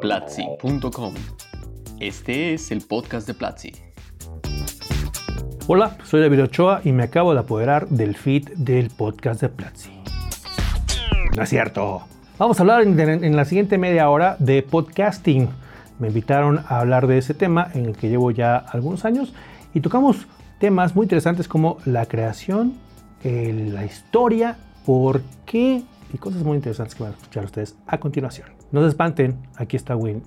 Platzi.com. Este es el podcast de Platzi. Hola, soy David Ochoa y me acabo de apoderar del feed del podcast de Platzi. No es cierto. Vamos a hablar en, en la siguiente media hora de podcasting. Me invitaron a hablar de ese tema en el que llevo ya algunos años y tocamos temas muy interesantes como la creación, la historia, por qué y cosas muy interesantes que van a escuchar ustedes a continuación. No se espanten, aquí está Win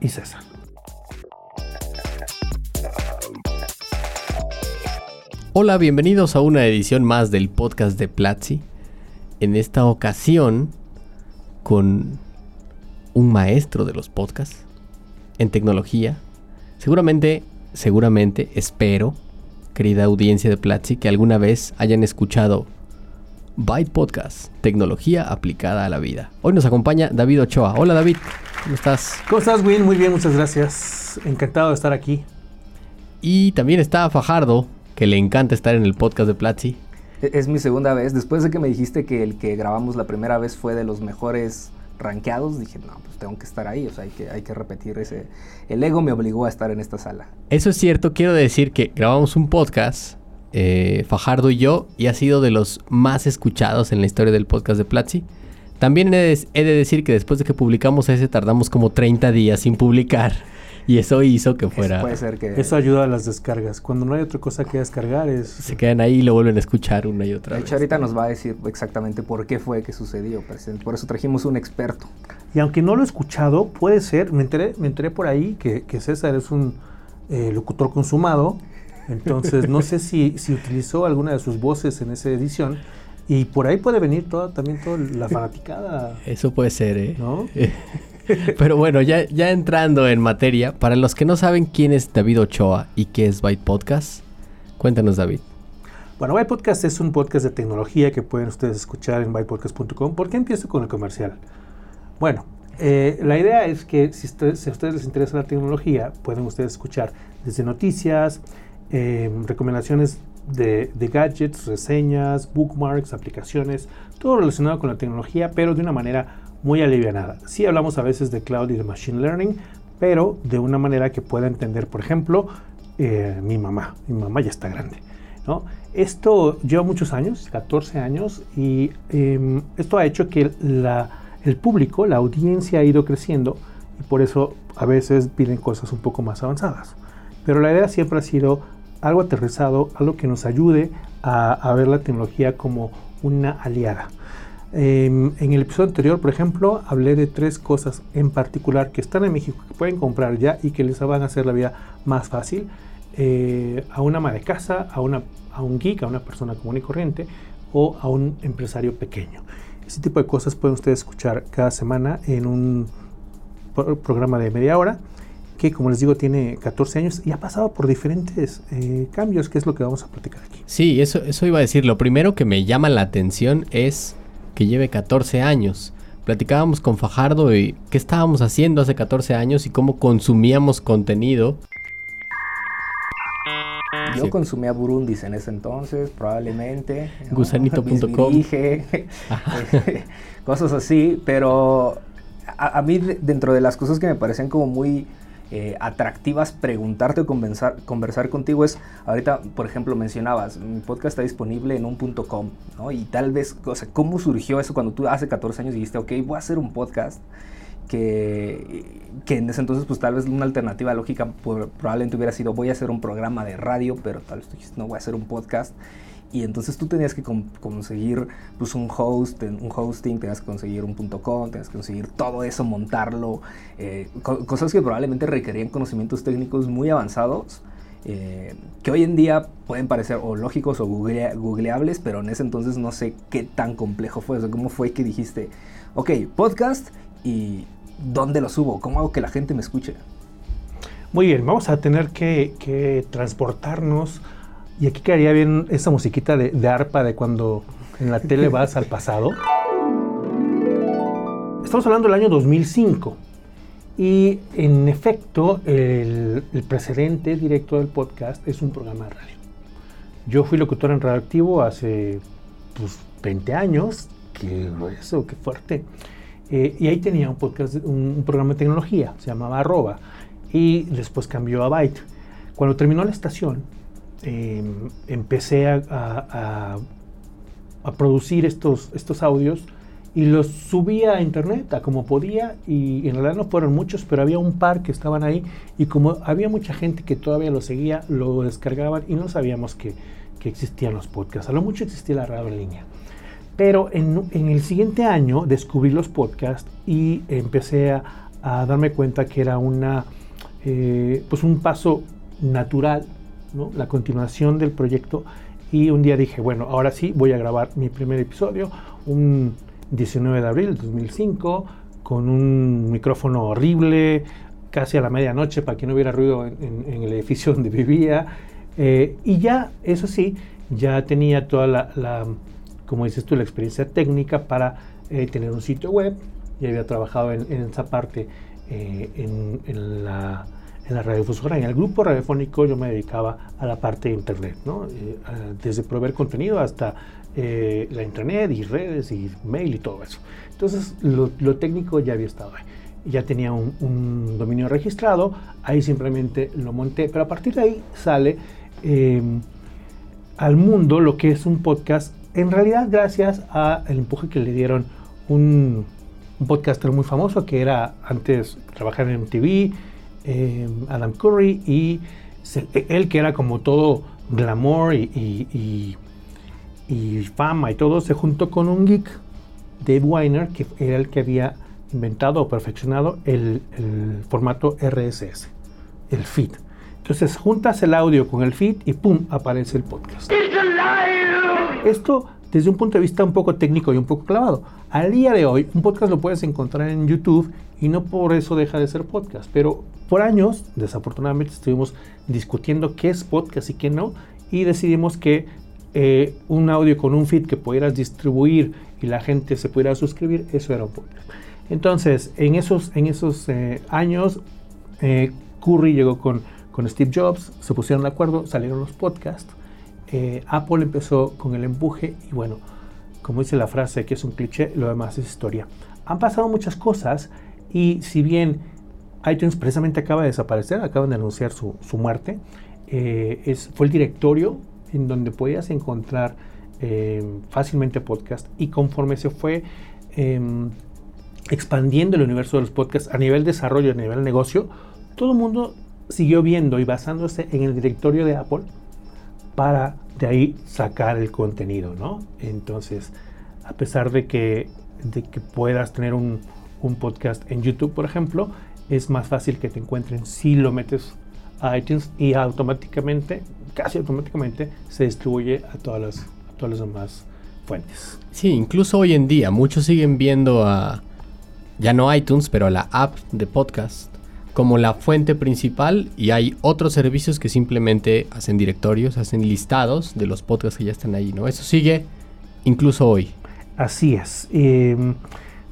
y César. Hola, bienvenidos a una edición más del podcast de Platzi. En esta ocasión, con un maestro de los podcasts en tecnología. Seguramente, seguramente, espero, querida audiencia de Platzi, que alguna vez hayan escuchado Byte Podcast, tecnología aplicada a la vida. Hoy nos acompaña David Ochoa. Hola David, ¿cómo estás? ¿Cómo estás, Win? Muy bien, muchas gracias. Encantado de estar aquí. Y también está Fajardo, que le encanta estar en el podcast de Platzi. E-, es mi segunda vez. Después de que me dijiste que el que grabamos la primera vez fue de los mejores rankeados, dije, no, pues tengo que estar ahí, o sea, hay que, hay que repetir ese... El ego me obligó a estar en esta sala. Eso es cierto, quiero decir que grabamos un podcast eh, Fajardo y yo, y ha sido de los más escuchados en la historia del podcast de Platzi. También he de, decir que después de que publicamos ese tardamos como 30 días sin publicar. Y eso hizo que fuera... Eso, puede ser que... eso ayuda a las descargas. Cuando no hay otra cosa que descargar es... Se quedan ahí y lo vuelven a escuchar una y otra vez. De hecho, ahorita nos va a decir exactamente por qué fue que sucedió. Por eso trajimos un experto. Y aunque no lo he escuchado, puede ser... Me enteré, me enteré por ahí que, César es un eh, locutor consumado entonces, no sé si, si utilizó alguna de sus voces en esa edición. Y por ahí puede venir toda, también toda la fanaticada. Eso puede ser, ¿eh? ¿No? Pero bueno, ya, entrando en materia, para los que no saben quién es David Ochoa y qué es Byte Podcast, cuéntanos, David. Bueno, Byte Podcast es un podcast de tecnología que pueden ustedes escuchar en bytepodcast.com. ¿Por qué empiezo con el comercial? Bueno, eh, la idea es que si, si, a ustedes les interesa la tecnología, pueden ustedes escuchar desde noticias, Em, recomendaciones de, gadgets, reseñas, bookmarks, aplicaciones, todo relacionado con la tecnología, pero de una manera muy alivianada. Sí hablamos a veces de cloud y de machine learning, pero de una manera que pueda entender, por ejemplo, eh, mi mamá. Mi mamá ya está grande. ¿no? Esto lleva muchos años, 14 años, y em, esto ha hecho que el público, la audiencia ha ido creciendo y por eso a veces piden cosas un poco más avanzadas. Pero la idea siempre ha sido algo aterrizado, algo que nos ayude a, ver la tecnología como una aliada. Em, en el episodio anterior, por ejemplo, hablé de tres cosas en particular que están en México, que pueden comprar ya y que les van a hacer la vida más fácil eh, a una ama de casa, a, una, a un geek, a una persona común y corriente o a un empresario pequeño. Ese tipo de cosas pueden ustedes escuchar cada semana en un programa de media hora que como les digo tiene 14 años y ha pasado por diferentes eh, cambios, que es lo que vamos a platicar aquí. Sí, eso, eso iba a decir. Lo primero que me llama la atención es que lleve 14 años. Platicábamos con Fajardo y qué estábamos haciendo hace 14 años y cómo consumíamos contenido. Yo consumía Burundis en ese entonces, probablemente. Gusanito.com. cosas así, pero a, a, mí dentro de las cosas que me parecen como muy eh, atractivas preguntarte o conversar, conversar contigo es, ahorita por ejemplo mencionabas, mi podcast está disponible en un punto .com, ¿no? Y tal vez, o sea, ¿cómo surgió eso cuando tú hace 14 años dijiste, ok, voy a hacer un podcast? Que, que, en ese entonces pues tal vez una alternativa lógica probablemente hubiera sido voy a hacer un programa de radio, pero tal vez tú dijiste no voy a hacer un podcast y entonces tú tenías que conseguir pues, un host, un hosting, tenías que conseguir un .com, tenías que conseguir todo eso, montarlo, eh, cosas que probablemente requerían conocimientos técnicos muy avanzados, eh, que hoy en día pueden parecer lógicos o googleables, pero en ese entonces no sé qué tan complejo fue, o cómo fue que dijiste, ok, podcast y ¿dónde lo subo? ¿Cómo hago que la gente me escuche? Muy bien, vamos a tener que transportarnos y aquí quedaría bien esa musiquita de, arpa de cuando en la tele vas al pasado. Estamos hablando del año 2005. Y en efecto, el, precedente directo del podcast es un programa de radio. Yo fui locutor en Radioactivo hace pues, 20 años, que eso, qué fuerte. Eh, y ahí tenía un podcast, un, programa de tecnología, se llamaba Arroba, y después cambió a Byte. Cuando terminó la estación, em, empecé a, a, producir estos, estos audios y los subía a internet a como podía y en realidad no fueron muchos, pero había un par que estaban ahí y como había mucha gente que todavía lo seguía, lo descargaban y no sabíamos que, que existían los podcasts. A lo mucho existía la radio en línea. Pero en, en el siguiente año descubrí los podcasts y empecé a, a darme cuenta que era una, eh, pues un paso natural, ¿no? la continuación del proyecto. Y un día dije, bueno, ahora sí voy a grabar mi primer episodio, un 19 de abril del 2005, con un micrófono horrible, casi a la medianoche para que no hubiera ruido en, en el edificio donde vivía. Eh, y ya, eso sí, ya tenía toda la, como dices tú, la experiencia técnica para eh, tener un sitio web. Ya había trabajado en, esa parte eh, en, la, en la radiodifusora. En el grupo radiofónico yo me dedicaba a la parte de internet, ¿no? desde proveer contenido hasta la internet y redes y mail y todo eso. Entonces lo, técnico ya había estado ahí ya tenía un, un, dominio registrado, ahí simplemente lo monté, pero a partir de ahí sale Em, al mundo lo que es un podcast, en realidad gracias al empuje que le dieron un, podcaster muy famoso que era antes trabajar en MTV, em, Adam Curry, y él que era como todo glamour y, fama y todo, se juntó con un geek, Dave Weiner, que era el que había inventado o perfeccionado el, el formato RSS, el feed. Entonces juntas el audio con el feed y ¡pum! aparece el podcast. Esto desde un punto de vista un poco técnico y un poco clavado. Al día de hoy, un podcast lo puedes encontrar en YouTube y no por eso deja de ser podcast. Pero por años, desafortunadamente, estuvimos discutiendo qué es podcast y qué no. Y decidimos que eh, un audio con un feed que pudieras distribuir y la gente se pudiera suscribir, eso era un podcast. Entonces, en esos, en esos eh, años, eh, Curry llegó con con Steve Jobs, se pusieron de acuerdo, salieron los podcasts, eh, Apple empezó con el empuje y bueno, como dice la frase que es un cliché, lo demás es historia. Han pasado muchas cosas y si bien iTunes precisamente acaba de desaparecer, acaban de anunciar su, muerte, eh, es, fue el directorio en donde podías encontrar eh, fácilmente podcast y conforme se fue em, expandiendo el universo de los podcasts a nivel desarrollo, a nivel negocio, todo el mundo siguió viendo y basándose en el directorio de Apple para de ahí sacar el contenido, ¿no? Entonces, a pesar de que, de que puedas tener un, un, podcast en YouTube, por ejemplo, es más fácil que te encuentren si lo metes a iTunes y automáticamente, casi automáticamente, se distribuye a todas las, a todas las demás fuentes. Sí, incluso hoy en día muchos siguen viendo a, ya no iTunes, pero a la app de podcast como la fuente principal y hay otros servicios que simplemente hacen directorios, hacen listados de los podcasts que ya están ahí, ¿no? Eso sigue incluso hoy. Así es. Em,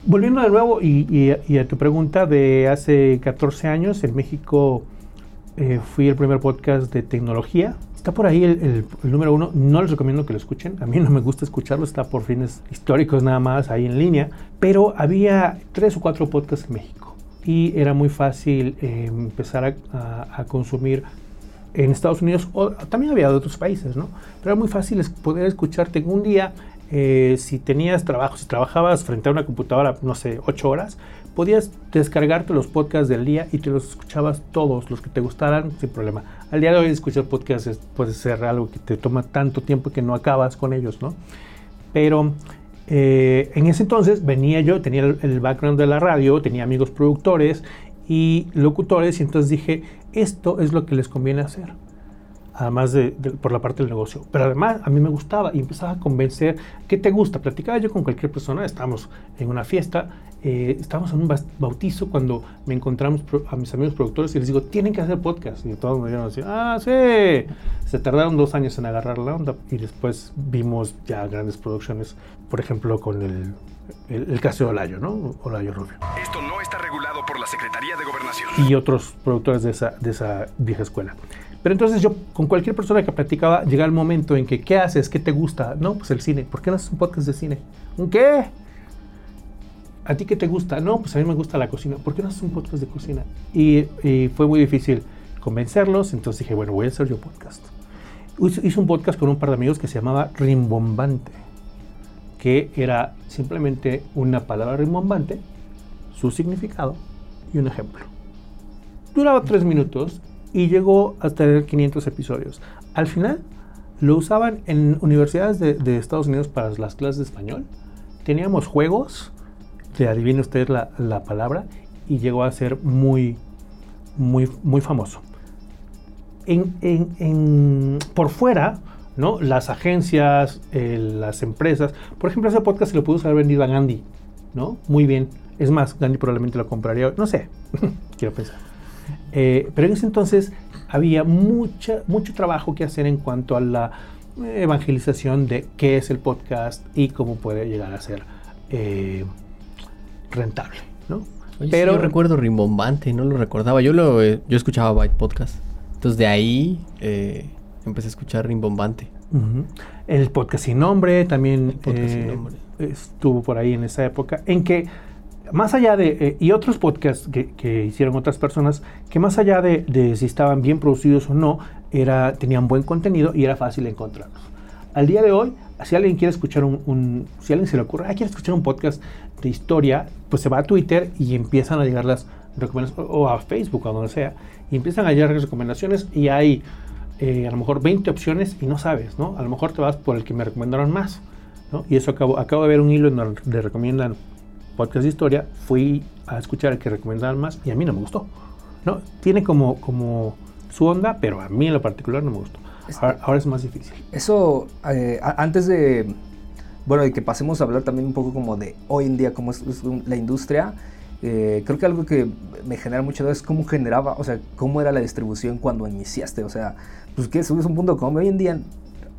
volviendo de nuevo y, a tu pregunta de hace 14 años, en México eh, fui el primer podcast de tecnología. Está por ahí el, el, número uno. No les recomiendo que lo escuchen. A mí no me gusta escucharlo. Está por fines históricos nada más ahí en línea. Pero había tres o cuatro podcasts en México y era muy fácil eh, empezar a, consumir en Estados Unidos, o también había de otros países, ¿no? Pero era muy fácil poder escucharte un día, eh, si tenías trabajo, si trabajabas frente a una computadora, no sé, ocho horas, podías descargarte los podcasts del día y te los escuchabas todos, los que te gustaran, sin problema. Al día de hoy escuchar podcasts puede ser algo que te toma tanto tiempo que no acabas con ellos, ¿no? Pero eh, en ese entonces venía yo, tenía el, background de la radio, tenía amigos productores y locutores y entonces dije, esto es lo que les conviene hacer, además de, por la parte del negocio. Pero además a mí me gustaba y empezaba a convencer, ¿qué te gusta? Platicaba yo con cualquier persona, estábamos en una fiesta eh, estábamos en un bautizo cuando me encontramos a mis amigos productores y les digo, tienen que hacer podcast. Y todos me dijeron así, ah, sí. Se tardaron dos años en agarrar la onda y después vimos ya grandes producciones, por ejemplo, con el, el, el caso de Olayo, ¿no? Olayo Rubio. Esto no está regulado por la Secretaría de Gobernación. y otros productores de esa, de esa vieja escuela. Pero entonces yo con cualquier persona que platicaba llegaba el momento en que, ¿qué haces? ¿Qué te gusta? No, pues el cine. ¿Por qué no haces un podcast de cine? ¿Un qué? ¿A ti qué te gusta? No, pues a mí me gusta la cocina. ¿Por qué no haces un podcast de cocina? Y, fue muy difícil convencerlos, entonces dije, bueno, voy a hacer yo podcast. Hice un podcast con un par de amigos que se llamaba Rimbombante, que era simplemente una palabra rimbombante, su significado y un ejemplo duraba tres minutos y llegó a tener 500 episodios. Al final lo usaban en universidades de, Estados Unidos para las clases de español. Teníamos juegos de adivine usted la, la palabra y llegó a ser muy, muy, muy famoso. En, en- en- por fuera, ¿no? las agencias, eh, las empresas, por ejemplo, ese podcast se lo pudo haber vendido a Gandhi, ¿no? Muy bien. Es más, Gandhi probablemente lo compraría, no sé, quiero pensar. Eh, pero en ese entonces había mucha, mucho trabajo que hacer en cuanto a la evangelización de qué es el podcast y cómo puede llegar a ser eh, rentable, ¿no? Oye, pero yo recuerdo Rimbombante, no lo recordaba. Yo lo eh, yo escuchaba Byte Podcast. Entonces de ahí empecé a escuchar Rimbombante. El podcast sin nombre también El podcast sin nombre. estuvo por ahí en esa época, en que más allá de, eh, y otros podcasts que, que hicieron otras personas, que más allá de, de si estaban bien producidos o no, era, tenían buen contenido y era fácil encontrarlos. Al día de hoy, si alguien quiere escuchar un, un- si alguien se le ocurre, ah, quiere escuchar un podcast de historia, pues se va a Twitter y empiezan a llegar las recomendaciones, o a Facebook o donde sea, y empiezan a llegar las recomendaciones y hay eh, a lo mejor 20 opciones y no sabes, ¿no? A lo mejor te vas por el que me recomendaron más, ¿no? Y eso acabo, acabo de ver un hilo en donde recomiendan podcast de historia, fui a escuchar el que recomendaban más y a mí no me gustó, ¿no? Tiene como, como su onda, pero a mí en lo particular no me gustó. Ahora, ahora es más difícil. Eso, eh, antes de, bueno, de que pasemos a hablar también un poco como de hoy en día, cómo es, la industria, eh, creo que algo que me genera mucha duda es cómo generaba, o sea, cómo era la distribución cuando iniciaste, o sea, pues que subes un punto com, hoy en día,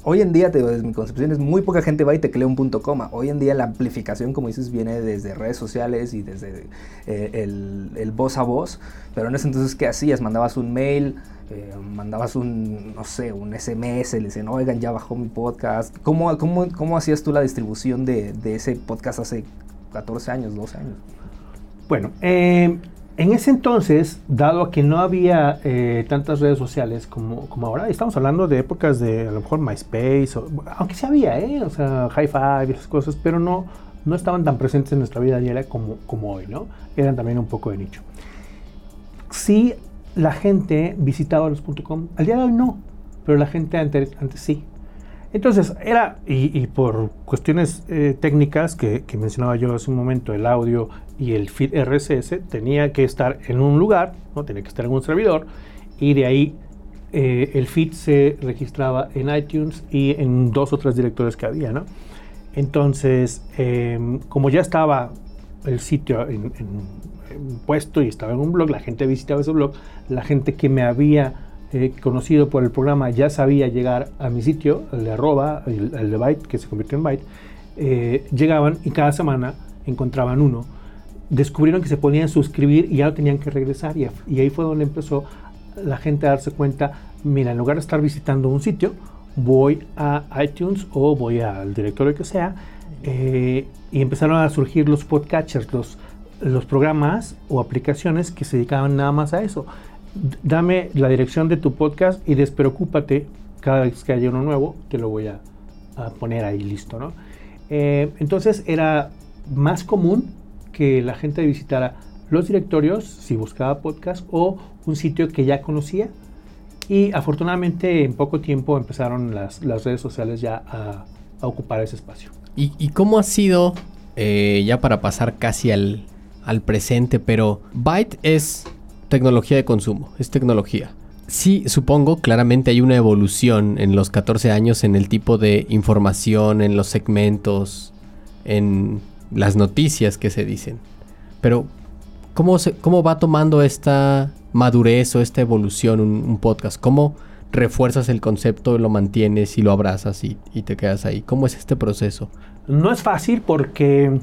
hoy en día, te digo, desde mi concepción, es muy poca gente va y te crea un punto coma, hoy en día la amplificación, como dices, viene desde redes sociales y desde eh, el, el voz a voz, pero en ese entonces, ¿qué hacías? Mandabas un mail, eh, mandabas un, no sé, un SMS, le decían, oigan, ya bajó mi podcast. ¿Cómo, cómo, cómo hacías tú la distribución de, de ese podcast hace 14 años, 12 años? Bueno, eh, en ese entonces, dado a que no había eh, tantas redes sociales como, como ahora, estamos hablando de épocas de a lo mejor MySpace, aunque sí había, ¿eh? o sea, Hi-Fi y esas cosas, pero no, no estaban tan presentes en nuestra vida diaria como, como hoy, ¿no? Eran también un poco de nicho. Sí, la gente visitaba los .com, al día de hoy no, pero la gente antes, antes sí. Entonces, era, y, y por cuestiones eh, técnicas que, que mencionaba yo hace un momento, el audio y el feed RSS tenía que estar en un lugar, ¿no? tenía que estar en un servidor, y de ahí eh, el feed se registraba en iTunes y en dos o tres directores que había, ¿no? Entonces, em, como ya estaba el sitio en, en- en puesto y estaba en un blog, la gente visitaba ese blog, la gente que me había eh, conocido por el programa ya sabía llegar a mi sitio, el de arroba, el, el de byte, que se convirtió en byte, eh, llegaban y cada semana encontraban uno, descubrieron que se podían suscribir y ya no tenían que regresar y, y ahí fue donde empezó la gente a darse cuenta, mira, en lugar de estar visitando un sitio, voy a iTunes o voy al directorio que sea eh, y empezaron a surgir los podcatchers, los, los programas o aplicaciones que se dedicaban nada más a eso. Dame la dirección de tu podcast y despreocúpate cada vez que haya uno nuevo, te lo voy a, a poner ahí listo, ¿no? Eh, entonces era más común que la gente visitara los directorios si buscaba podcast o un sitio que ya conocía y afortunadamente en poco tiempo empezaron las, las redes sociales ya a, a ocupar ese espacio. ¿Y, y cómo ha sido, eh, ya para pasar casi al, al presente, pero Byte es tecnología de consumo, es tecnología. Sí, supongo, claramente hay una evolución en los 14 años en el tipo de información, en los segmentos, en las noticias que se dicen. Pero, ¿cómo, se, cómo va tomando esta madurez o esta evolución un, podcast? ¿Cómo refuerzas el concepto, lo mantienes y lo abrazas y te quedas ahí? ¿Cómo es este proceso? No es fácil porque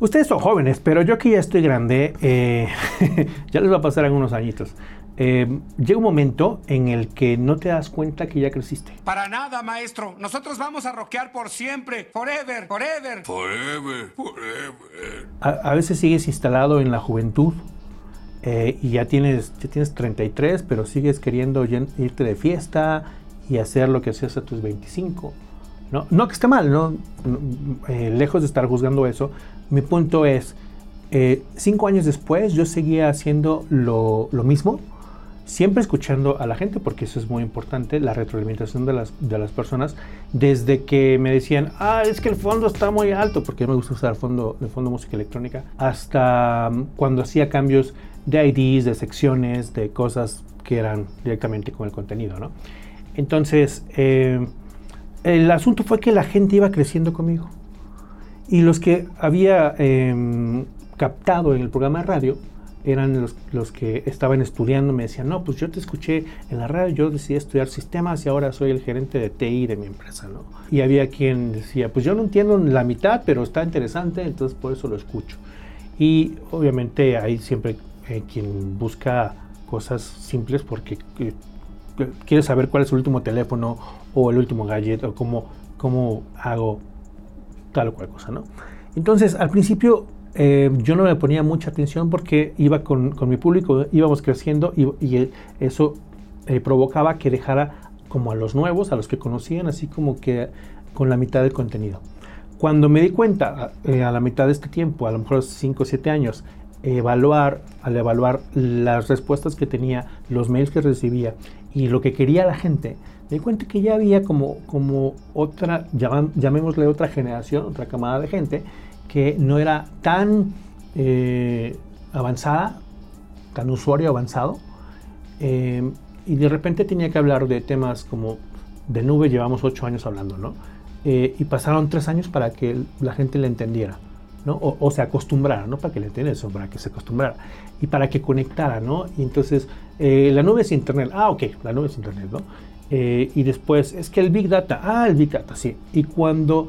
ustedes son jóvenes, pero yo que ya estoy grande, eh, ya les va a pasar algunos añitos. Eh, llega un momento en el que no te das cuenta que ya creciste. Para nada, maestro. Nosotros vamos a rockear por siempre. Forever, forever. Forever, forever. A, a veces sigues instalado en la juventud eh, y ya tienes, ya tienes 33, pero sigues queriendo irte de fiesta y hacer lo que hacías a tus 25. No, no que esté mal, ¿no? No, eh, lejos de estar juzgando eso, mi punto es, eh, cinco años después yo seguía haciendo lo, lo mismo, siempre escuchando a la gente, porque eso es muy importante, la retroalimentación de las, de las personas, desde que me decían, ah, es que el fondo está muy alto, porque me gusta usar fondo, de fondo música electrónica, hasta mm, cuando hacía cambios de IDs, de secciones, de cosas que eran directamente con el contenido, ¿no? Entonces, eh, el asunto fue que la gente iba creciendo conmigo. Y los que había eh, captado en el programa de radio eran los, los que estaban estudiando. Me decían, no, pues yo te escuché en la radio, yo decidí estudiar sistemas y ahora soy el gerente de TI de mi empresa, ¿no? Y había quien decía, pues yo no entiendo la mitad, pero está interesante, entonces por eso lo escucho. Y obviamente hay siempre eh, quien busca cosas simples porque eh, quiere saber cuál es el último teléfono o el último gadget o cómo, cómo hago tal o cual cosa, ¿no? Entonces, al principio eh, yo no le ponía mucha atención porque iba con, con mi público, íbamos creciendo y, eh, eso eh, provocaba que dejara como a los nuevos, a los que conocían, así como que con la mitad del contenido. Cuando me di cuenta eh, a la mitad de este tiempo, a lo mejor 5 o 7 años, evaluar, al evaluar las respuestas que tenía, los mails que recibía y lo que quería la gente, me di cuenta que ya había como, como otra, llamémosle otra generación, otra camada de gente que no era tan eh, avanzada, tan usuario avanzado, eh, y de repente tenía que hablar de temas como de nube, llevamos ocho años hablando, ¿no? Eh, y pasaron tres años para que la gente le entendiera, ¿no? O, o se acostumbrara, no para que le entendiera, sino para que se acostumbrara y para que conectara, ¿no? Y entonces, eh, la nube es internet, ah, ok, la nube es internet, ¿no? Eh, y después, es que el Big Data, ah, el Big Data, sí. Y cuando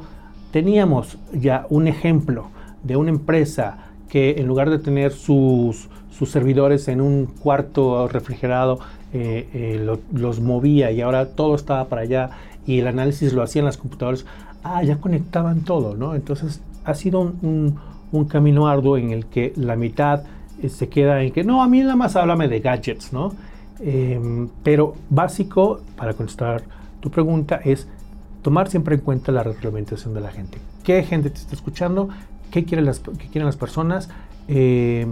teníamos ya un ejemplo de una empresa que en lugar de tener sus, sus servidores en un cuarto refrigerado, eh, eh, lo- los movía y ahora todo estaba para allá y el análisis lo hacían las computadoras, ah, ya conectaban todo, ¿no? Entonces ha sido un, un- un camino arduo en el que la mitad se queda en que, no, a mí nada más háblame de gadgets, ¿no? Em, pero básico, para contestar tu pregunta, es tomar siempre en cuenta la retroalimentación de la gente. ¿Qué gente te está escuchando? ¿Qué quieren las, qué quieren las personas? Eh,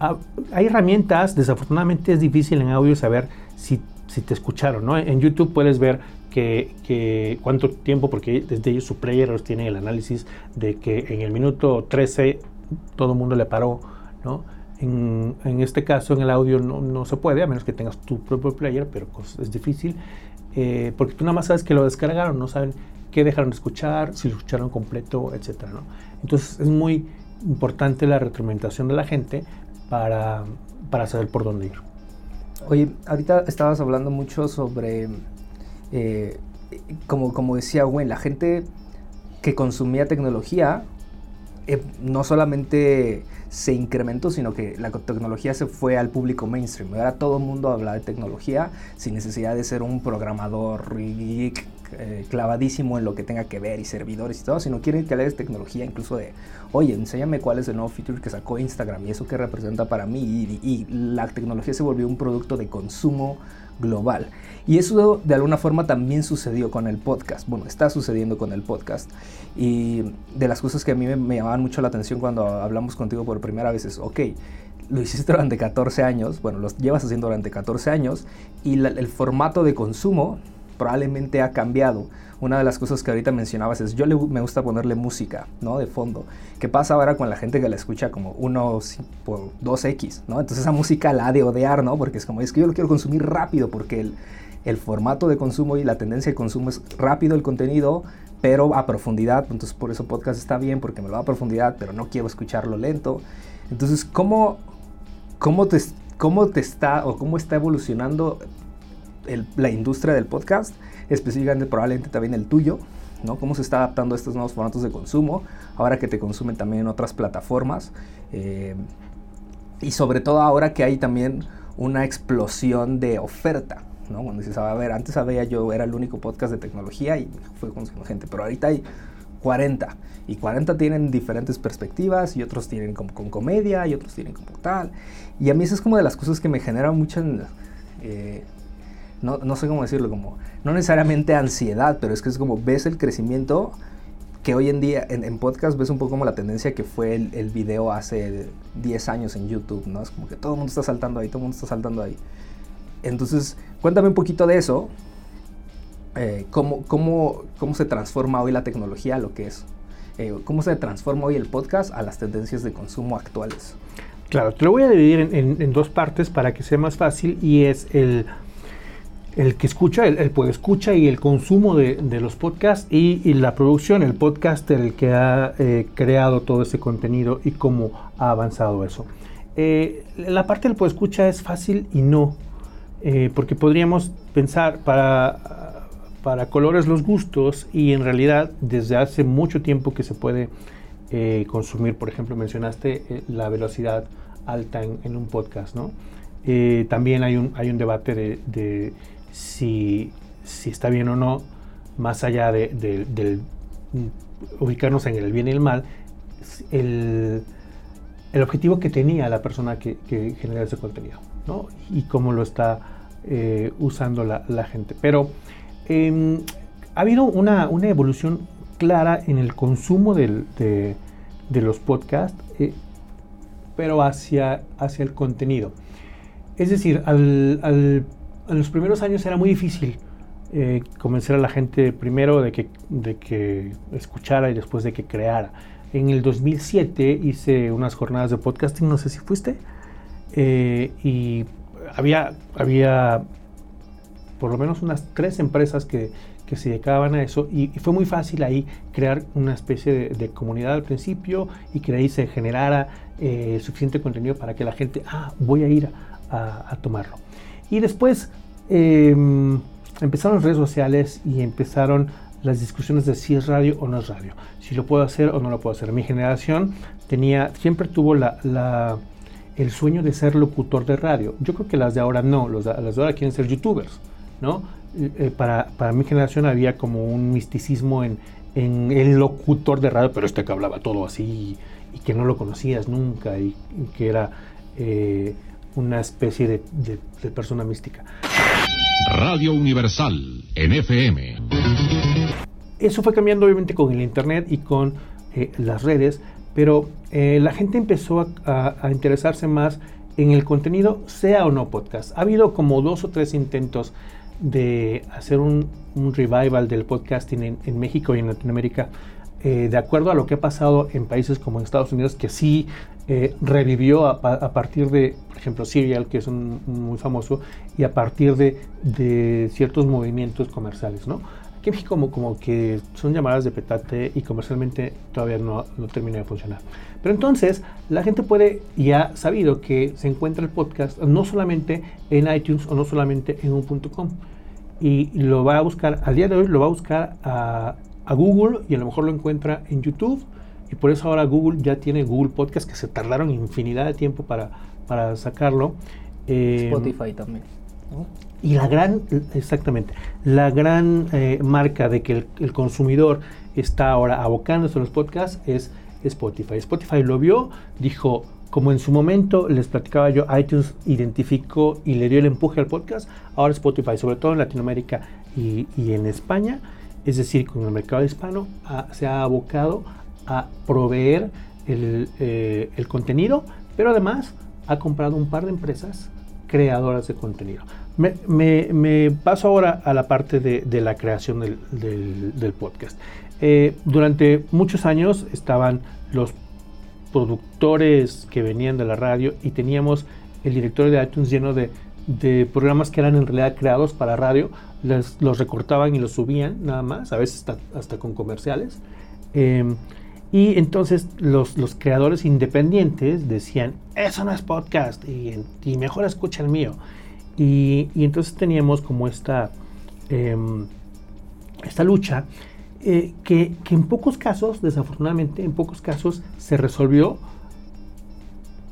ha- hay herramientas, desafortunadamente es difícil en audio saber si, si te escucharon, ¿no? En YouTube puedes ver que, que cuánto tiempo, porque desde ellos su player tiene el análisis de que en el minuto 13 todo el mundo le paró, ¿no? En, este caso, en el audio no, no se puede, a menos que tengas tu propio player, pero es difícil, eh, porque tú nada más sabes que lo descargaron, no saben qué dejaron de escuchar, si lo escucharon completo, ¿no? Entonces es muy importante la retroalimentación de la gente para, para saber por dónde ir. Oye, ahorita estabas hablando mucho sobre, eh, como, como decía Gwen, la gente que consumía tecnología eh, no solamente se incrementó, sino que la tecnología se fue al público mainstream. Ahora todo el mundo habla de tecnología sin necesidad de ser un programador eh, clavadísimo en lo que tenga que ver y servidores y todo, sino quieren que hables tecnología, incluso de, oye, enséñame cuál es el nuevo feature que sacó Instagram y eso que representa para mí. Y la tecnología se volvió un producto de consumo global. Y eso de alguna forma también sucedió con el podcast. Bueno, está sucediendo con el podcast. Y de las cosas que a mí me, me llamaban mucho la atención cuando hablamos contigo por primera vez es, ok, lo hiciste durante 14 años, bueno, lo llevas haciendo durante 14 años y el formato de consumo probablemente ha cambiado. Una de las cosas que ahorita mencionabas es, yo le, me gusta ponerle música, ¿no? De fondo. ¿Qué pasa ahora con la gente que la escucha como 1 por 2X, ¿no? Entonces esa música la ha de odiar, ¿no? Porque es como, es que yo lo quiero consumir rápido porque el, el formato de consumo y la tendencia de consumo es rápido el contenido, pero a profundidad, entonces por eso podcast está bien, porque me lo da a profundidad, pero no quiero escucharlo lento. Entonces, ¿cómo, cómo, te, cómo te está o cómo está evolucionando el- la industria del podcast? Específicamente probablemente también el tuyo, ¿no? Cómo se está adaptando a estos nuevos formatos de consumo, ahora que te consumen también en otras plataformas. eh, y sobre todo ahora que hay también una explosión de oferta, ¿no? Cuando dices, a ver, antes había yo, era el único podcast de tecnología y fue conociendo gente, pero ahorita hay 40 y 40 tienen diferentes perspectivas y otros tienen como con comedia y otros tienen como tal. Y a mí eso es como de las cosas que me generan mucha, eh, no, no sé cómo decirlo, como, no necesariamente ansiedad, pero es que es como ves el crecimiento que hoy en día en, en podcast ves un poco como la tendencia que fue el, video hace 10 años en YouTube, ¿no? Es como que todo el mundo está saltando ahí, todo el mundo está saltando ahí. Entonces, cuéntame un poquito de eso. eh, cómo, cómo, ¿Cómo se transforma hoy la tecnología a lo que es? Eh, ¿Cómo se transforma hoy el podcast a las tendencias de consumo actuales? Claro, te lo voy a dividir en- en dos partes para que sea más fácil y es el, el que escucha, el, el escucha y el consumo de, de los podcasts y, la producción, el podcaster, el que ha eh, creado todo ese contenido y cómo ha avanzado eso. Eh, la parte del puede escucha es fácil y no, eh, porque podríamos pensar para, para colores los gustos y en realidad desde hace mucho tiempo que se puede consumir, por ejemplo, mencionaste la velocidad alta en, un podcast, ¿no? También hay un, hay un debate de, de si, si está bien o no, más allá de, de- del ubicarnos en el bien y el mal, el, el objetivo que tenía la persona que, que genera ese contenido, ¿no? Y cómo lo está eh, usando la, gente. Pero em, ha habido una, una evolución clara en el consumo de, de los podcasts, eh, pero hacia, hacia el contenido. Es decir, al, al- en los primeros años era muy difícil eh, convencer a la gente primero de que, de que escuchara y después de que creara. En el 2007 hice unas jornadas de podcasting, no sé si fuiste, eh, y había, había por lo menos unas tres empresas que, que se dedicaban a eso y, fue muy fácil ahí crear una especie de, comunidad al principio y que ahí se generara eh, suficiente contenido para que la gente, ah, voy a ir a tomarlo. Y después eh, empezaron las redes sociales y empezaron las discusiones de si es radio o no es radio, si lo puedo hacer o no lo puedo hacer. Mi generación tenía, siempre tuvo la, el sueño de ser locutor de radio. Yo creo que las de ahora no, los las de ahora quieren ser youtubers, ¿no? Eh, eh, para, para mi generación había como un misticismo en, en el locutor de radio, pero este que hablaba todo así y, que no lo conocías nunca y, y que era eh, una especie de, de- de persona mística. Radio Universal en FM. Eso fue cambiando obviamente con el internet y con eh, las redes, pero eh, la gente empezó a, a- a interesarse más en el contenido, sea o no podcast. Ha habido como dos o tres intentos de hacer un, un revival del podcasting en, en México y en Latinoamérica, eh, de acuerdo a lo que ha pasado en países como Estados Unidos, que sí eh, revivió a, pa- a partir de, por ejemplo, Serial, que es un, muy famoso, y a partir de, ciertos movimientos comerciales, ¿no? Aquí en México como, que son llamadas de petate y comercialmente todavía no, no termina de funcionar. Pero entonces la gente puede y ha sabido que se encuentra el podcast no solamente en iTunes o no solamente en un.com y lo va a buscar, al día de hoy lo va a buscar a, a Google y a lo mejor lo encuentra en YouTube y por eso ahora Google ya tiene Google Podcast que se tardaron infinidad de tiempo para, para sacarlo. Eh, Spotify también. ¿no? y la gran, exactamente, la gran eh, marca de que el, el consumidor está ahora abocándose a los podcasts es Spotify. Spotify lo vio, dijo, como en su momento les platicaba yo, iTunes identificó y le dio el empuje al podcast, ahora Spotify, sobre todo en Latinoamérica y, y en España, es decir, con el mercado hispano, se ha abocado a proveer el, eh, el contenido, pero además ha comprado un par de empresas creadoras de contenido. Me, paso ahora a la parte de, la creación del podcast. Eh, durante muchos años estaban los productores que venían de la radio y teníamos el directorio de iTunes lleno de de programas que eran en realidad creados para radio, les- los recortaban y los subían nada más, a veces hasta, hasta con comerciales. Eh, y entonces los, los creadores independientes decían, eso no es podcast y, y mejor escucha el mío. Y, y entonces teníamos como esta, em, esta lucha eh, que, que en pocos casos, desafortunadamente, en pocos casos se resolvió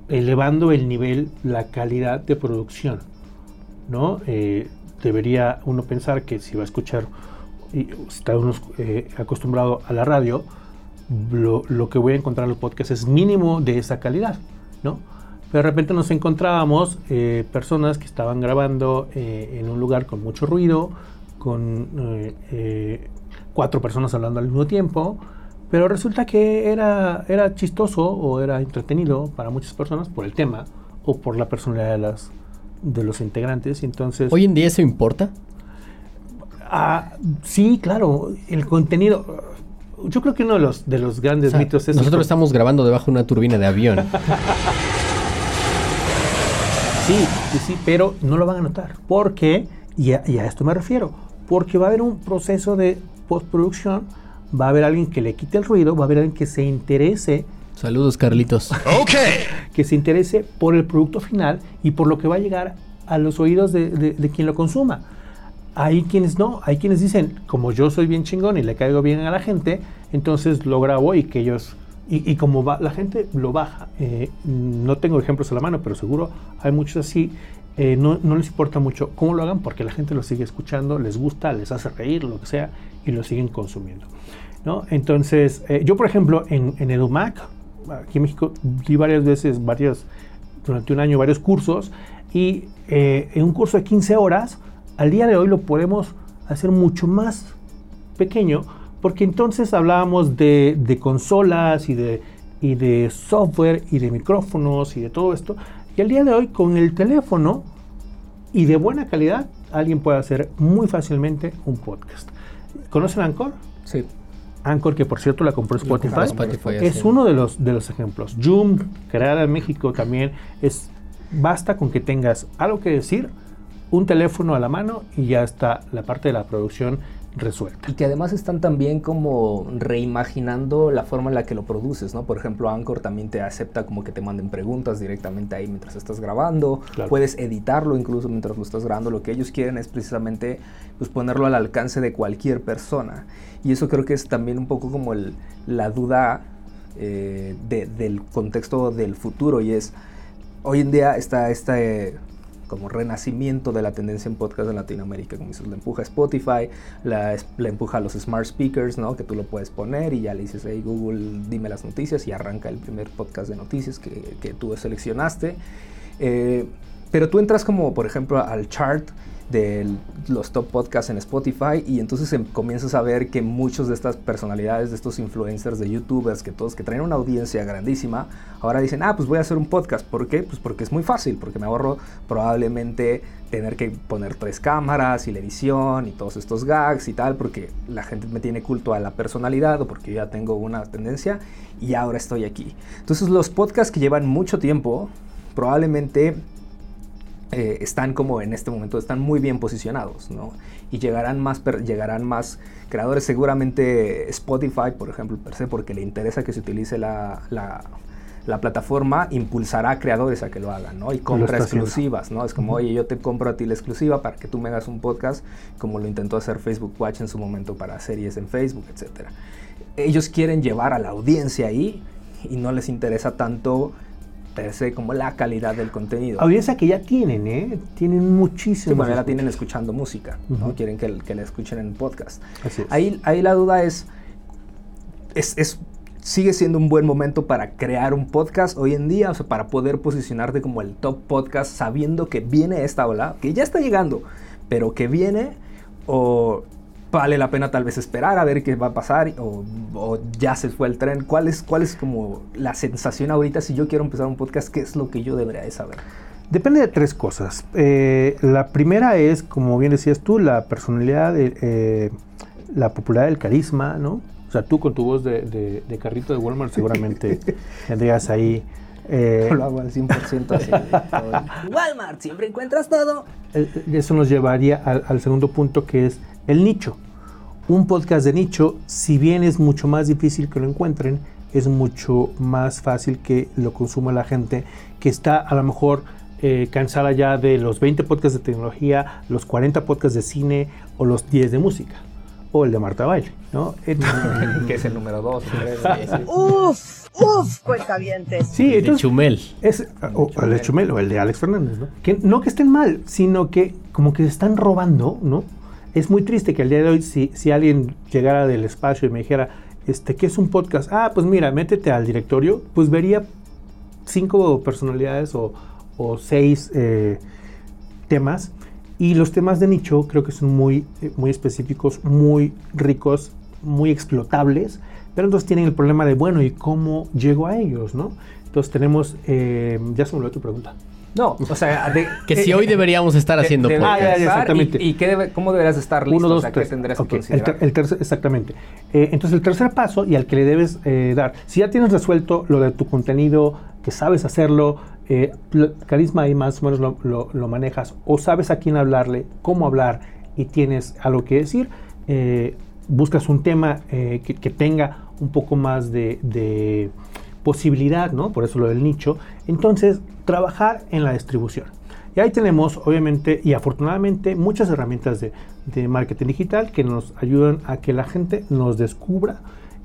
elevando el nivel, la calidad de producción. ¿no? Eh, debería uno pensar que si va a escuchar, y está uno eh, acostumbrado a la radio, lo, que voy a encontrar en los podcasts es mínimo de esa calidad, ¿no? Pero de repente nos encontrábamos eh, personas que estaban grabando eh, en un lugar con mucho ruido, con cuatro personas hablando al mismo tiempo, pero resulta que era, era chistoso o era entretenido para muchas personas por el tema o por la personalidad de, las, de los integrantes. Entonces, ¿Hoy en día eso importa? ah, sí, claro, el contenido. Yo creo que uno de los, de los grandes O sea, mitos es... nosotros estamos grabando debajo de una turbina de avión. Sí, sí, sí, pero no lo van a notar. ¿Por qué? Y a, y a esto me refiero. Porque va a haber un proceso de postproducción, va a haber alguien que le quite el ruido, va a haber alguien que se interese, Saludos, Carlitos. que se interese por el producto final y por lo que va a llegar a los oídos de, de- de quien lo consuma. Hay quienes no, hay quienes dicen, como yo soy bien chingón y le caigo bien a la gente, entonces lo grabo y que ellos, y, y como va, la gente lo baja. Eh, no tengo ejemplos a la mano, pero seguro hay muchos así. eh, no, no les importa mucho cómo lo hagan porque la gente lo sigue escuchando, les gusta, les hace reír, lo que sea, y lo siguen consumiendo. ¿no? Entonces, eh, yo por ejemplo en, en EduMac, aquí en México, di varias veces, varios, durante un año, varios cursos, y eh, en un curso de 15 horas, al día de hoy lo podemos hacer mucho más pequeño, porque entonces hablábamos de, de consolas y de, y de software y de micrófonos y de todo esto, y al día de hoy con el teléfono y de buena calidad, alguien puede hacer muy fácilmente un podcast. ¿Conocen Anchor? Sí. Anchor, que por cierto la compró Spotify, Spotify, es uno de los, de los ejemplos. Zoom, creada en México también, es basta con que tengas algo que decir, un teléfono a la mano y ya está la parte de la producción resuelta. Y que además están también como reimaginando la forma en la que lo produces, ¿no? Por ejemplo, Anchor también te acepta como que te manden preguntas directamente ahí mientras estás grabando. Claro. Puedes editarlo incluso mientras lo estás grabando. Lo que ellos quieren es precisamente pues, ponerlo al alcance de cualquier persona. Y eso creo que es también un poco como el- la duda eh, de- del contexto del futuro y es hoy en día está este como renacimiento de la tendencia en podcast en Latinoamérica, como dices, la empuja Spotify, la empuja a los smart speakers, ¿no? Que tú lo puedes poner y ya le dices, hey Google, dime las noticias y arranca el primer podcast de noticias que, que tú seleccionaste. Eh, pero tú entras como, por ejemplo, al chart de los top podcasts en Spotify y entonces em- comienzas a ver que muchos de estas personalidades, de estos influencers, de youtubers, que todos que traen una audiencia grandísima, ahora dicen, ah, pues voy a hacer un podcast. ¿Por qué? Pues porque es muy fácil, porque me ahorro probablemente tener que poner tres cámaras y la edición y todos estos gags y tal, porque la gente me tiene culto a la personalidad o porque yo ya tengo una tendencia y ahora estoy aquí. Entonces los podcasts que llevan mucho tiempo, probablemente eh, están como en este momento, están muy bien posicionados, ¿no? Y llegarán más, llegarán más creadores, seguramente Spotify, por ejemplo, per se, porque le interesa que se utilice la, la- la plataforma, impulsará a creadores a que lo hagan, ¿no? Y compra exclusivas, ¿no? Es como, oye, yo te compro a ti la exclusiva para que tú me hagas un podcast, como lo intentó hacer Facebook Watch en su momento para series en Facebook, etcétera. Ellos quieren llevar a la audiencia ahí y no les interesa tanto per se como la calidad del contenido. Audiencia que ya tienen, ¿eh? Tienen Sí, muchísimo. bueno, ya la tienen escuchando música, ¿no? Quieren que, que la escuchen en podcast. Así es. Ahí, ahí la duda es, es, es- sigue siendo un buen momento para crear un podcast hoy en día, o sea, para poder posicionarte como el top podcast sabiendo que viene esta ola, que ya está llegando, pero que viene o vale la pena tal vez esperar a ver qué va a pasar o, o ya se fue el tren. ¿Cuál es, ¿Cuál es como la sensación ahorita si yo quiero empezar un podcast? ¿Qué es lo que yo debería de saber? Depende de tres cosas. Eh, la primera es, como bien decías tú, la personalidad, eh, eh, la popularidad, el carisma, ¿no? O sea, tú con tu voz de, de- de carrito de Walmart seguramente tendrías ahí Eh, Lo hago al 100% así. Walmart, siempre encuentras todo. Eso nos llevaría al, al segundo punto que es el nicho. Un podcast de nicho, si bien es mucho más difícil que lo encuentren, es mucho más fácil que lo consuma la gente que está a lo mejor eh, cansada ya de los 20 podcasts de tecnología, los 40 podcasts de cine o los 10 de música o el de Marta Baile, ¿no? Que es el número 2. Uf, uf, cuentavientes. sí, De entonces Chumel. Es, o el de Chumel o el de Alex Fernández, ¿no? Que no que estén mal, sino que como que se están robando, ¿no? Es muy triste que al día de hoy, si, si alguien llegara del espacio y me dijera, este, ¿qué es un podcast? Ah, pues mira, métete al directorio, pues vería cinco personalidades o, o seis eh, temas. Y los temas de nicho creo que son muy, eh, muy específicos, muy ricos, muy explotables, pero entonces tienen el problema de, bueno, ¿y cómo llego a ellos, no? Entonces tenemos, eh, ya se me olvidó tu pregunta. No, o sea, de- Que si hoy deberíamos estar de- haciendo podcast. Ah, ya, ya, estar exactamente. ¿Y, y qué debe- cómo deberías estar listo? Uno, dos, o sea, ¿qué tres. tendrías Ok, que el, el tercer, exactamente. Eh, entonces, el tercer paso y al que le debes eh, dar, si ya tienes resuelto lo de tu contenido, que sabes hacerlo, eh, carisma ahí más o menos lo, lo- lo manejas, o sabes a quién hablarle, cómo hablar y tienes algo que decir, eh, buscas un tema eh, que, que tenga un poco más de, de posibilidad, ¿no? Por eso lo del nicho. Entonces, trabajar en la distribución. Y ahí tenemos, obviamente, y afortunadamente, muchas herramientas de, marketing digital que nos ayudan a que la gente nos descubra.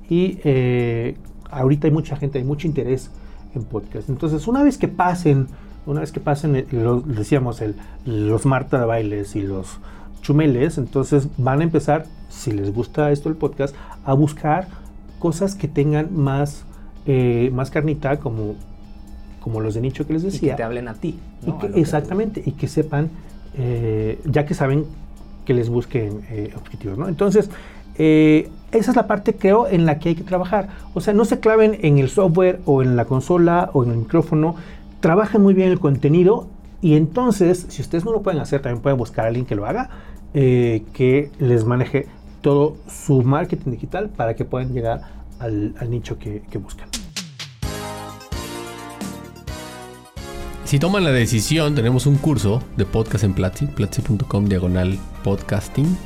Y eh, ahorita hay mucha gente, hay mucho interés en podcast. Entonces, una vez que pasen, una vez que pasen, eh, decíamos, los Marta de Bailes y los Chumeles, entonces van a empezar, si les gusta esto el podcast, a buscar cosas que tengan más, eh, más carnita, como, como los de nicho que les Y decía. que te hablen a ti. Exactamente, y que sepan, eh, ya que saben que les busquen eh, objetivos, ¿no? Entonces, eh, esa es la parte, creo, en la que hay que trabajar. O sea, no se claven en el software o en la consola o en el micrófono, trabajen muy bien el contenido y entonces, si ustedes no lo pueden hacer, también pueden buscar a alguien que lo haga, que les maneje todo su marketing digital para que puedan llegar al, al nicho que, que buscan. Si toman la decisión, tenemos un curso de podcast en Platzi, platzi.com diagonal podcasting.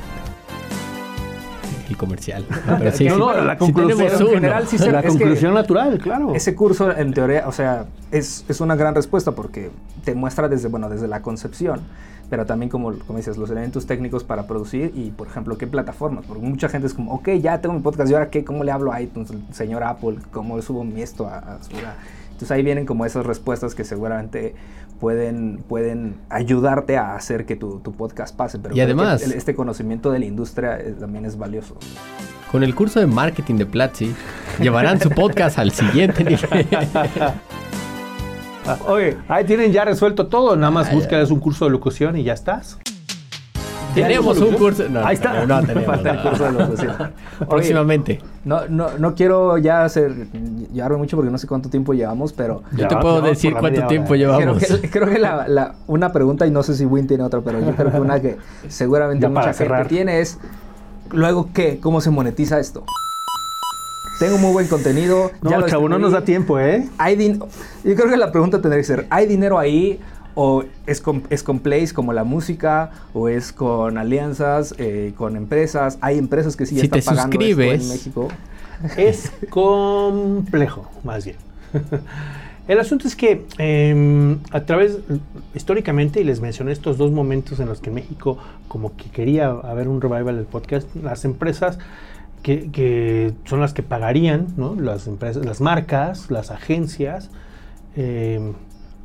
El comercial. Pero sí, No, sí, no, la conclusión- en general sí se- la es que- conclusión natural, claro. Ese curso, en teoría, o sea, es, es una gran respuesta porque te muestra desde, bueno, desde la concepción, pero también, como, como dices, los elementos técnicos para producir y, por ejemplo, qué plataformas. Porque mucha gente es como, ok, ya tengo mi podcast, ¿y ahora qué? ¿Cómo le hablo a iTunes, señor Apple? ¿Cómo subo mi esto a, a su- a-?" Entonces ahí vienen como esas respuestas que seguramente pueden, pueden ayudarte a hacer que tu, tu podcast pase. Pero Y que además- este conocimiento de la industria eh, también es valioso. Con el curso de marketing de Platzi, llevarán su podcast al siguiente nivel. Oye, ahí tienen ya resuelto todo. Nada más buscas un curso de locución y ya estás. tenemos un curso. No, Ahí está. No, no tenemos. Falta el no. curso de locución. Oye, Próximamente. No, no, no quiero ya hacer llevarme mucho porque no sé cuánto tiempo llevamos, pero Yo te puedo decir cuánto tiempo llevamos. creo que, creo que la, la- una pregunta, y no sé si Win tiene otra, pero yo creo que una que seguramente mucha para gente cerrar. tiene es, luego, ¿qué? ¿Cómo se monetiza esto? Tengo muy buen contenido. No, ya lo chavo, no nos da tiempo, ¿eh? Hay din- yo creo que la pregunta tendría que ser, ¿hay dinero ahí? ¿O es con, es con plays como la música? ¿O es con alianzas, eh, con empresas? Hay empresas que sí ya Si están te pagando esto suscribes- en México. Es complejo, más bien. El asunto es que eh, a través, históricamente, y les mencioné estos dos momentos en los que México como que quería haber un revival del podcast, las empresas que, que son las que pagarían, ¿no? las empresas, las marcas, las agencias, eh,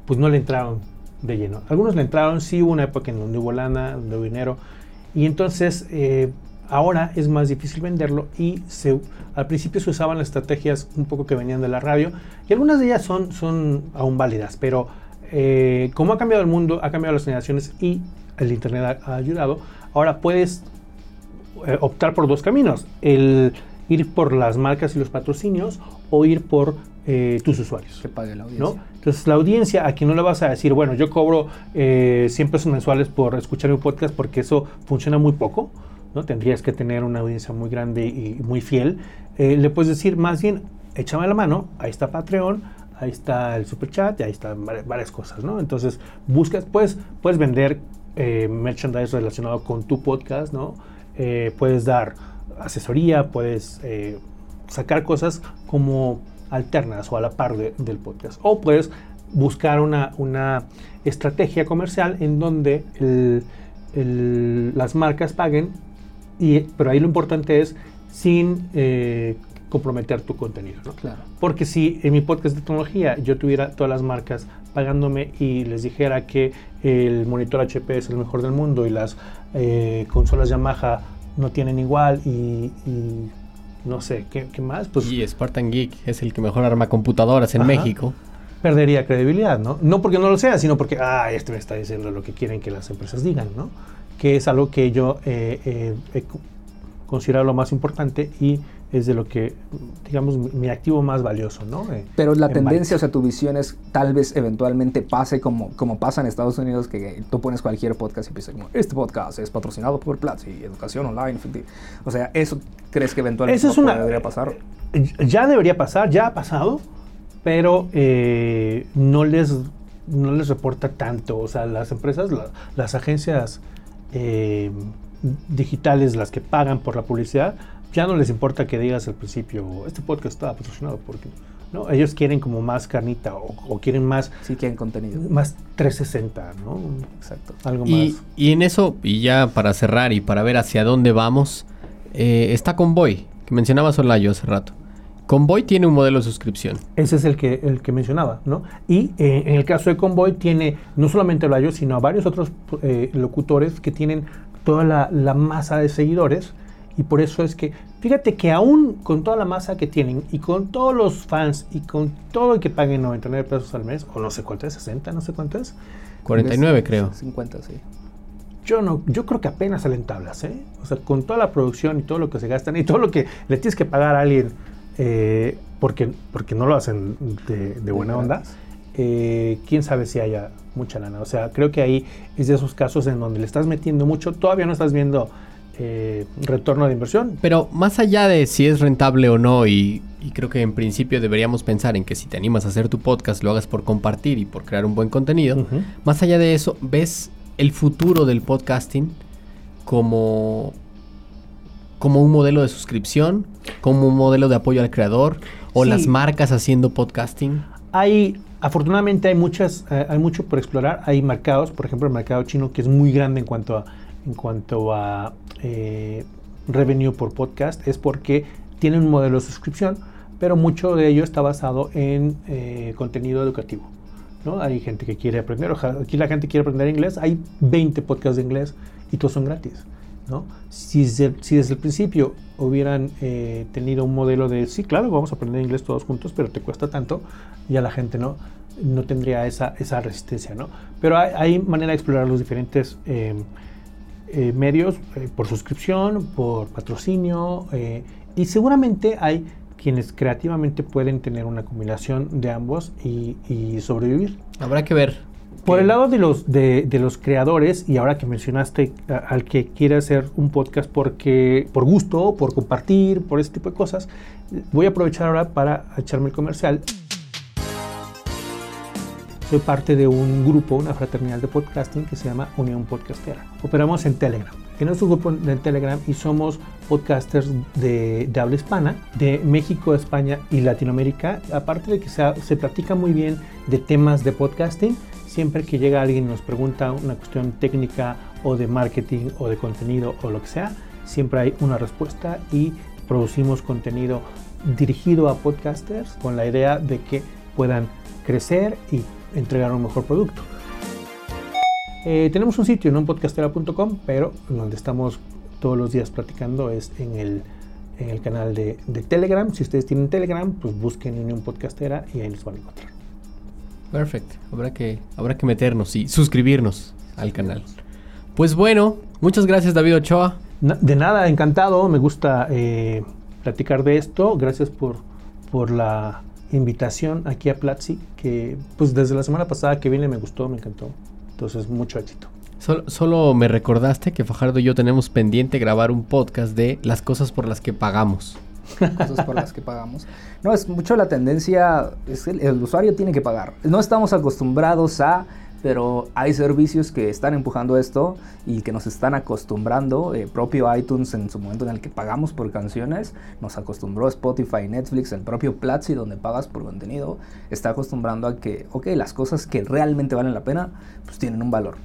pues no le entraron de lleno. Algunos le entraron, sí hubo una época en donde hubo lana, donde hubo dinero, y entonces eh, ahora es más difícil venderlo y al principio se usaban las estrategias un poco que venían de la radio y algunas de ellas son, son aún válidas, pero eh, como ha cambiado el mundo, ha cambiado las generaciones y el Internet ha, ha ayudado, ahora puedes eh, optar por dos caminos, el ir por las marcas y los patrocinios o ir por eh, tus usuarios. Que pague la audiencia. ¿no? Entonces, la audiencia, a quien no le vas a decir, bueno, yo cobro eh, 100 pesos mensuales por escuchar mi podcast porque eso funciona muy poco, ¿no? Tendrías que tener una audiencia muy grande y muy fiel. Eh, le puedes decir, más bien, échame la mano, ahí está Patreon, ahí está el super chat y ahí están vari- varias cosas, ¿no? Entonces, buscas, puedes, puedes vender eh, merchandise relacionado con tu podcast, ¿no? Puedes dar asesoría, puedes sacar cosas como alternas o a la par de- del podcast. O puedes buscar una, una estrategia comercial en donde el- el- las marcas paguen, y, pero ahí lo importante es sin eh, comprometer tu contenido. ¿no? Claro. Porque si en mi podcast de tecnología yo tuviera todas las marcas pagándome y les dijera que el monitor HP es el mejor del mundo y las eh, consolas Yamaha no tienen igual y, y no sé, ¿qué, qué más? Pues Y Spartan Geek es el que mejor arma computadoras en Ajá. México. perdería credibilidad, ¿no? No porque no lo sea, sino porque, ah, este me está diciendo lo que quieren que las empresas digan, ¿no? Que es algo que yo eh, eh, he co- considerado lo más importante y es de lo que, digamos, mi, mi activo más valioso, ¿no? Eh, Pero la en tendencia, o sea, tu visión es tal vez eventualmente pase como, como pasa en Estados Unidos, que tú pones cualquier podcast y como, este podcast es patrocinado por Platzi, educación online. efecti-". O sea, ¿eso crees que eventualmente Eso es no una- podría pasar? Ya debería pasar, ya ha pasado, pero eh, no, les, no les reporta tanto. O sea, las empresas, la- las agencias eh, digitales, las que pagan por la publicidad, ya no les importa que digas al principio, este podcast está patrocinado porque... ¿no? Ellos quieren como más carnita o, o quieren más, Sí quieren contenido. más 360, ¿no? Exacto. Algo Y, más. y en eso, y ya para cerrar y para ver hacia dónde vamos, eh, está Convoy, que mencionaba Solayo hace rato. Convoy tiene un modelo de suscripción. Ese es el que, el que mencionaba, ¿no? Y eh, en el caso de Convoy tiene no solamente a yo, sino a varios otros eh, locutores que tienen toda la, la masa de seguidores. Y por eso es que, fíjate que aún con toda la masa que tienen y con todos los fans y con todo el que paguen 99 pesos al mes, o no sé cuánto es, 60, no sé cuánto es, 49 creo. 50, sí. yo no, yo creo que apenas salen tablas, ¿eh? O sea, con toda la producción y todo lo que se gastan y todo lo que le tienes que pagar a alguien eh, porque, porque no lo hacen de, de buena onda, eh, quién sabe si haya mucha lana. O sea, creo que ahí es de esos casos en donde le estás metiendo mucho, todavía no estás viendo eh, retorno de inversión. Pero más allá de si es rentable o no, y, y creo que en principio deberíamos pensar en que si te animas a hacer tu podcast, lo hagas por compartir y por crear un buen contenido. Más allá de eso, ¿ves el futuro del podcasting como, como un modelo de suscripción? ¿Como un modelo de apoyo al creador? ¿O Sí. las marcas haciendo podcasting? Hay, afortunadamente hay muchas, eh, hay mucho por explorar. Hay mercados, por ejemplo el mercado chino, que es muy grande en cuanto a, en cuanto a eh, revenue por podcast, es porque tiene un modelo de suscripción, pero mucho de ello está basado en eh, contenido educativo. ¿no? Hay gente que quiere aprender, aquí la gente quiere aprender inglés, hay 20 podcasts de inglés y todos son gratis. ¿no? Si, se- si desde el principio hubieran eh, tenido un modelo de, sí, claro, vamos a aprender inglés todos juntos, pero te cuesta tanto, ya la gente no, no tendría esa, esa resistencia. ¿no? Pero hay, hay manera de explorar los diferentes eh, eh, medios eh, por suscripción, por patrocinio, eh, y seguramente hay quienes creativamente pueden tener una combinación de ambos y, y sobrevivir. Habrá que ver. Por el lado de los, de, de los creadores, y ahora que mencionaste a- al que quiere hacer un podcast porque, por gusto, por compartir, por ese tipo de cosas, voy a aprovechar ahora para echarme el comercial. Soy parte de un grupo, una fraternidad de podcasting que se llama Unión Podcastera. Operamos en Telegram. En nuestro grupo de Telegram y somos podcasters de, de habla hispana, de México, España y Latinoamérica. Aparte de que se, se platica muy bien de temas de podcasting, siempre que llega alguien y nos pregunta una cuestión técnica o de marketing o de contenido o lo que sea, siempre hay una respuesta y producimos contenido dirigido a podcasters con la idea de que puedan crecer y entregar un mejor producto. Eh, tenemos un sitio, no podcastera.com, pero donde estamos todos los días platicando es en el, en el canal de, de Telegram. Si ustedes tienen Telegram, pues busquen Unión Podcastera y ahí nos van a encontrar. Perfecto. Habrá que, habrá que meternos y suscribirnos al canal. Pues bueno, muchas gracias David Ochoa. De nada, encantado, me gusta eh, platicar de esto. Gracias por, por la invitación aquí a Platzi, que pues desde la semana pasada que vine me gustó, me encantó. Entonces, mucho éxito. Solo, solo me recordaste que Fajardo y yo tenemos pendiente grabar un podcast de las cosas por las que pagamos. cosas por las que pagamos. No, es mucho la tendencia, es el, el usuario tiene que pagar. No estamos acostumbrados a, pero hay servicios que están empujando esto y que nos están acostumbrando. eh, propio iTunes en su momento en el que pagamos por canciones, nos acostumbró Spotify, Netflix, el propio Platzi donde pagas por contenido, está acostumbrando a que, ok, las cosas que realmente valen la pena, pues tienen un valor.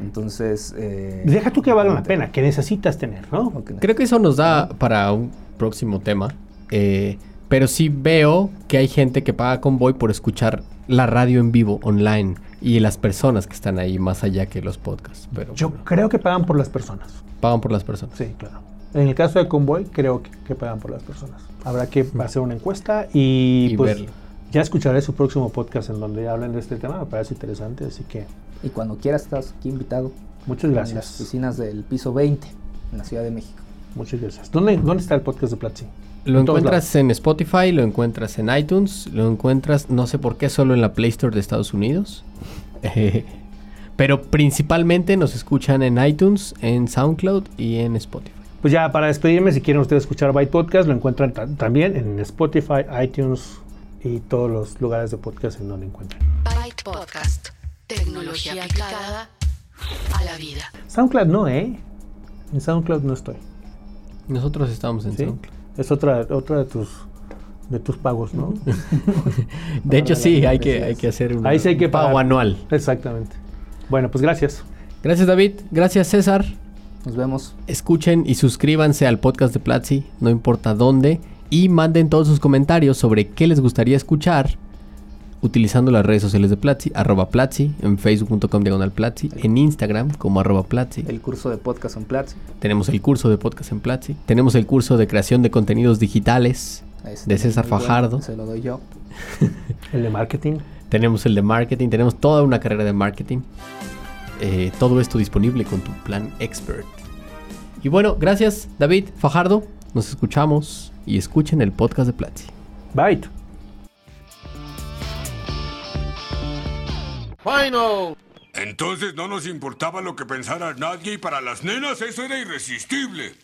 Entonces... eh, Deja tú que valga la pena, que necesitas tener, ¿no? Creo que eso nos da para un próximo tema. eh, pero sí veo que hay gente que paga Convoy por escuchar la radio en vivo, online, y las personas que están ahí más allá que los podcasts. Pero Yo creo que pagan por las personas. pagan por las personas. Sí, claro. En el caso de Convoy, creo que, que pagan por las personas. Habrá que hacer una encuesta y, Y pues verlo. ya escucharé su próximo podcast en donde hablen de este tema. Me parece interesante, así que Y cuando quieras estás aquí invitado. muchas En las gracias. oficinas del piso 20 en la Ciudad de México. Muchas gracias. ¿Dónde, dónde está el podcast de Platzi? Lo En encuentras en Spotify, lo encuentras en iTunes, lo encuentras, no sé por qué, solo en la Play Store de Estados Unidos. Pero principalmente nos escuchan en iTunes, en SoundCloud y en Spotify. Pues ya para despedirme, si quieren ustedes escuchar Byte Podcast, lo encuentran ta- también en Spotify, iTunes y todos los lugares de podcast en donde encuentran. Byte Podcast. Tecnología aplicada a la vida. SoundCloud no, ¿eh? En SoundCloud no estoy. Nosotros estamos en ¿sí? SoundCloud. Es otra, otra de tus de tus pagos, ¿no? De hecho, sí, hay que, hay que hacer un Ahí sí hay que pago pagar. anual. Exactamente. Bueno, pues gracias. Gracias, David. Gracias, César. Nos vemos. Escuchen y suscríbanse al podcast de Platzi, no importa dónde, y manden todos sus comentarios sobre qué les gustaría escuchar utilizando las redes sociales de Platzi, arroba Platzi, en facebook.com diagonal Platzi, en Instagram como arroba Platzi. El curso de podcast en Platzi. Tenemos el curso de podcast en Platzi, tenemos el curso de creación de contenidos digitales Este de César bueno, Fajardo, Se lo doy yo. El de marketing. tenemos el de marketing, tenemos toda una carrera de marketing. Eh, todo esto disponible con tu plan expert. Y bueno, gracias David Fajardo, nos escuchamos y escuchen el podcast de Platzi. Byte. Entonces no nos importaba lo que pensara nadie y para las nenas eso era irresistible.